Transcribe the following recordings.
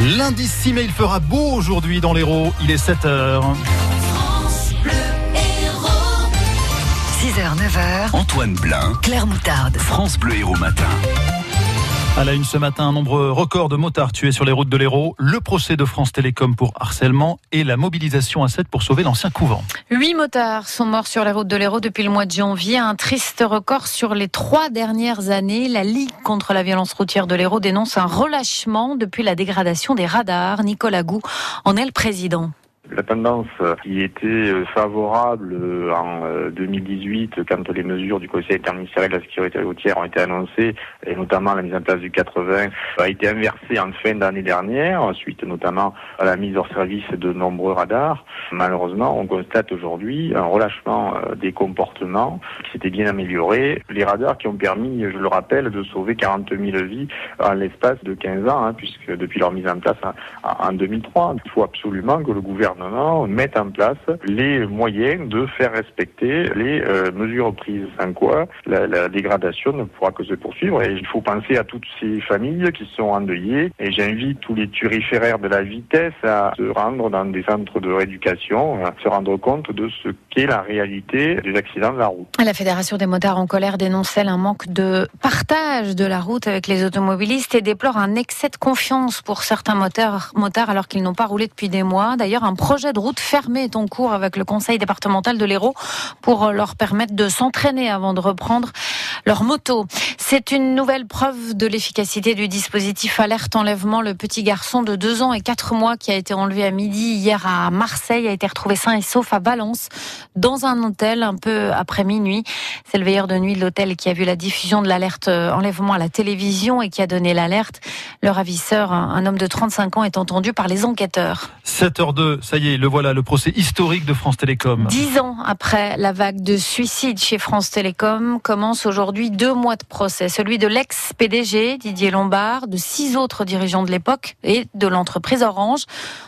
Lundi 6 mai, il fera beau aujourd'hui dans l'Hérault. Il est 7 h 6h, 9h. Antoine Blin, Claire Moutarde. France Bleu Héros Matin. À la une ce matin, un nombre record de motards tués sur les routes de l'Hérault, le procès de France Télécom pour harcèlement et la mobilisation à 7 pour sauver l'ancien couvent. Huit motards sont morts sur les routes de l'Hérault depuis le mois de janvier, un triste record sur les trois dernières années. La Ligue contre la violence routière de l'Hérault dénonce un relâchement depuis la dégradation des radars. Nicolas Gou en est le président. La tendance qui était euh, favorable euh, en 2018 euh, quand les mesures du Conseil interministériel de la sécurité routière ont été annoncées, et notamment la mise en place du 80, a été inversée en fin d'année dernière, suite notamment à la mise hors service de nombreux radars. Malheureusement, on constate aujourd'hui un relâchement des comportements s'était bien amélioré. Les radars qui ont permis, je le rappelle, de sauver 40 000 vies en l'espace de 15 ans, hein, puisque depuis leur mise en place en 2003, il faut absolument que le gouvernement mettre en place les moyens de faire respecter les euh, mesures prises. Sans quoi, la, dégradation ne pourra que se poursuivre. Et il faut penser à toutes ces familles qui sont endeuillées. Et j'invite tous les turiféraires de la vitesse à se rendre dans des centres de rééducation, à se rendre compte de ce qu'est la réalité des accidents de la route. Fédération des motards en colère dénonce un manque de partage de la route avec les automobilistes et déplore un excès de confiance pour certains motards, motards alors qu'ils n'ont pas roulé depuis des mois. D'ailleurs, un projet de route fermé est en cours avec le conseil départemental de l'Hérault pour leur permettre de s'entraîner avant de reprendre leur moto. C'est une nouvelle preuve de l'efficacité du dispositif alerte enlèvement. Le petit garçon de 2 ans et 4 mois qui a été enlevé à midi hier à Marseille a été retrouvé sain et sauf à Valence dans un hôtel un peu après minuit. C'est le veilleur de nuit de l'hôtel qui a vu la diffusion de l'alerte enlèvement à la télévision et qui a donné l'alerte. Le ravisseur, un homme de 35 ans, est entendu par les enquêteurs. 7h02, ça y est, le voilà, le procès historique de France Télécom. Dix ans après la vague de suicides chez France Télécom, commence aujourd'hui deux mois de procès. Celui de l'ex-PDG Didier Lombard, de six autres dirigeants de l'époque et de l'entreprise Orange,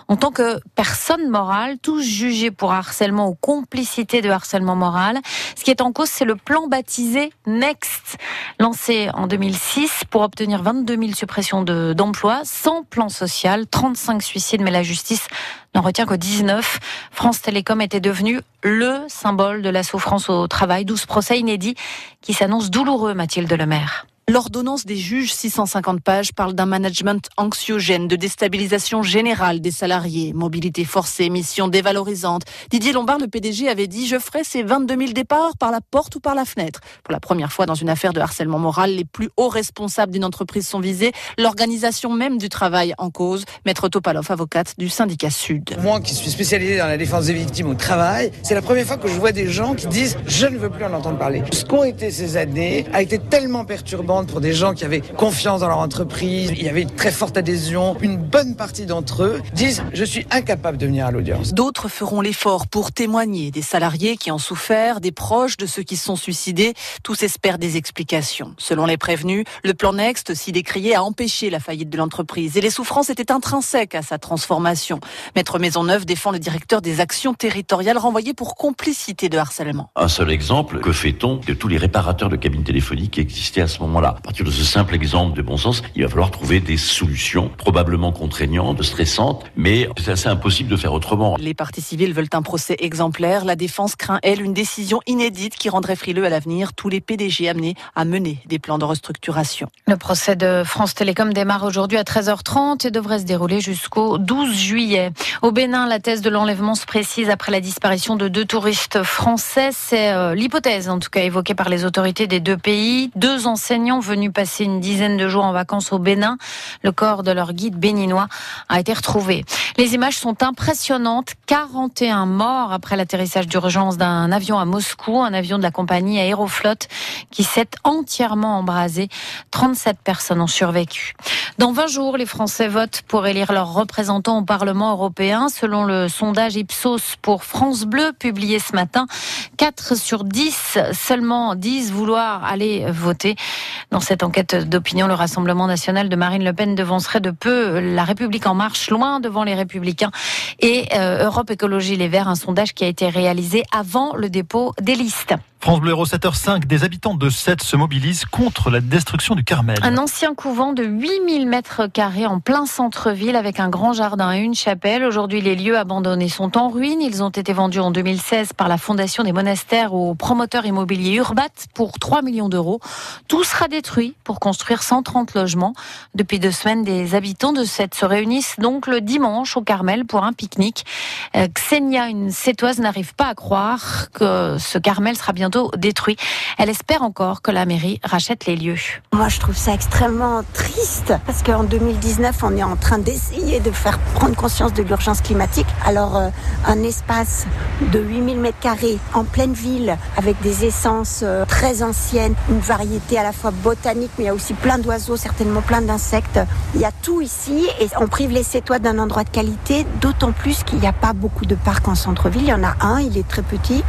en tant que personne morale, tous jugés pour harcèlement ou complicité de harcèlement moral. Ce qui est en cause, c'est le plan baptisé Next, lancé en 2006 pour obtenir 22 000 suppressions d'emplois, sans plan social, 35 suicides, mais la justice n'en retient que 19. France Télécom était devenu le symbole de la souffrance au travail. 12 procès inédits qui s'annoncent douloureux, Mathilde Lemaire. L'ordonnance des juges, 650 pages, parle d'un management anxiogène, de déstabilisation générale des salariés, mobilité forcée, mission dévalorisante. Didier Lombard, le PDG, avait dit Je ferai ces 22 000 départs par la porte ou par la fenêtre. Pour la première fois dans une affaire de harcèlement moral, les plus hauts responsables d'une entreprise sont visés, l'organisation même du travail en cause. Maître Topalov, avocate du syndicat Sud. Moi qui suis spécialisé dans la défense des victimes au travail, c'est la première fois que je vois des gens qui disent Je ne veux plus en entendre parler. Ce qu'ont été ces années a été tellement perturbant pour des gens qui avaient confiance dans leur entreprise. Il y avait une très forte adhésion. Une bonne partie d'entre eux disent je suis incapable de venir à l'audience. D'autres feront l'effort pour témoigner des salariés qui ont souffert, des proches de ceux qui se sont suicidés. Tous espèrent des explications. Selon les prévenus, le plan Next, si décrié, a empêché la faillite de l'entreprise et les souffrances étaient intrinsèques à sa transformation. Maître Maisonneuve défend le directeur des actions territoriales renvoyé pour complicité de harcèlement. Un seul exemple, que fait-on de tous les réparateurs de cabines téléphoniques qui existaient à ce moment-là? À partir de ce simple exemple de bon sens, il va falloir trouver des solutions probablement contraignantes, stressantes, mais c'est assez impossible de faire autrement. Les parties civiles veulent un procès exemplaire. La défense craint, elle, une décision inédite qui rendrait frileux à l'avenir tous les PDG amenés à mener des plans de restructuration. Le procès de France Télécom démarre aujourd'hui à 13h30 et devrait se dérouler jusqu'au 12 juillet. Au Bénin, la thèse de l'enlèvement se précise après la disparition de deux touristes français. C'est euh, l'hypothèse, en tout cas, évoquée par les autorités des deux pays. Deux enseignants venus passer une dizaine de jours en vacances au Bénin. Le corps de leur guide béninois a été retrouvé. Les images sont impressionnantes. 41 morts après l'atterrissage d'urgence d'un avion à Moscou, un avion de la compagnie Aeroflot qui s'est entièrement embrasé. 37 personnes ont survécu. Dans 20 jours, les Français votent pour élire leurs représentants au Parlement européen. Selon le sondage Ipsos pour France Bleu publié ce matin, 4 sur 10 seulement disent vouloir aller voter. Dans cette enquête d'opinion, le Rassemblement national de Marine Le Pen devancerait de peu la République en marche, loin devant les Républicains et euh, Europe Écologie Les Verts, un sondage qui a été réalisé avant le dépôt des listes. France Bleu 7h05, des habitants de Sète se mobilisent contre la destruction du Carmel. Un ancien couvent de 8000 mètres carrés en plein centre-ville avec un grand jardin et une chapelle. Aujourd'hui, les lieux abandonnés sont en ruine. Ils ont été vendus en 2016 par la Fondation des monastères au promoteur immobilier Urbat pour 3 millions d'euros. Tout sera détruit pour construire 130 logements. Depuis deux semaines, des habitants de Sète se réunissent donc le dimanche au Carmel pour un pique-nique. Euh, Xenia, une sétoise, n'arrive pas à croire que ce Carmel sera bientôt détruit. Elle espère encore que la mairie rachète les lieux. Moi, je trouve ça extrêmement triste parce qu'en 2019, on est en train d'essayer de faire prendre conscience de l'urgence climatique. Alors, euh, un espace de 8000 mètres carrés en pleine ville avec des essences euh, très anciennes, une variété à la fois botanique, mais il y a aussi plein d'oiseaux, certainement plein d'insectes. Il y a tout ici et on prive les Sétois d'un endroit de qualité, d'autant plus qu'il n'y a pas beaucoup de parcs en centre-ville. Il y en a un, il est très petit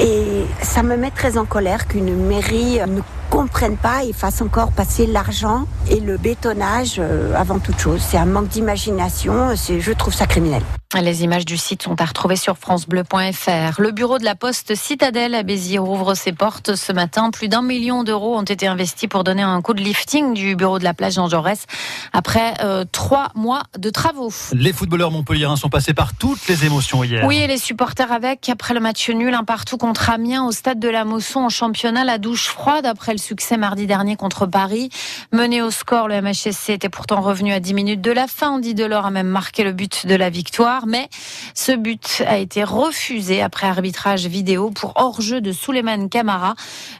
et ça me met très en colère qu'une mairie ne comprenne pas et fasse encore passer l'argent et le bétonnage euh, avant toute chose. C'est un manque d'imagination, je trouve ça criminel. Les images du site sont à retrouver sur francebleu.fr. Le bureau de la Poste Citadelle à Béziers ouvre ses portes ce matin. Plus d'un million d'euros ont été investis pour donner un coup de lifting du bureau de la plage Jean Jaurès après euh, trois mois de travaux. Les footballeurs montpelliérains sont passés par toutes les émotions hier. Oui, et les supporters avec. Après le match nul, un partout contre Amiens au stade de la Mosson en championnat, la douche froide après le succès mardi dernier contre Paris. Mené au score, le MHSC était pourtant revenu à 10 minutes de la fin. Andy Delors a même marqué le but de la victoire mais ce but a été refusé après arbitrage vidéo pour hors-jeu de Souleymane Camara.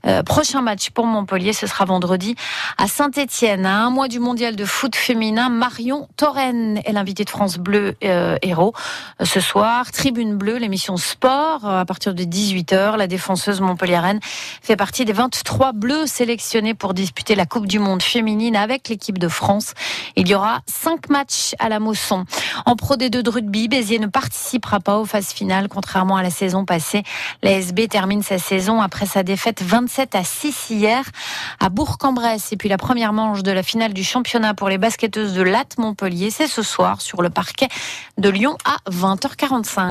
Euh, prochain match pour Montpellier, ce sera vendredi à Saint-Etienne. À un mois du mondial de foot féminin, Marion Torren est l'invitée de France Bleu euh, Héros. Ce soir, Tribune Bleue, l'émission sport, à partir de 18h. La défenseuse montpelliéraine fait partie des 23 bleus sélectionnés pour disputer la Coupe du Monde féminine avec l'équipe de France. Il y aura 5 matchs à la Mosson. En Pro D2 de rugby, Béziers ne participera pas aux phases finales, contrairement à la saison passée. La SB termine sa saison après sa défaite 27 à 6 hier à Bourg-en-Bresse. Et puis la première manche de la finale du championnat pour les basketteuses de Latte Montpellier, c'est ce soir sur le parquet de Lyon à 20h45.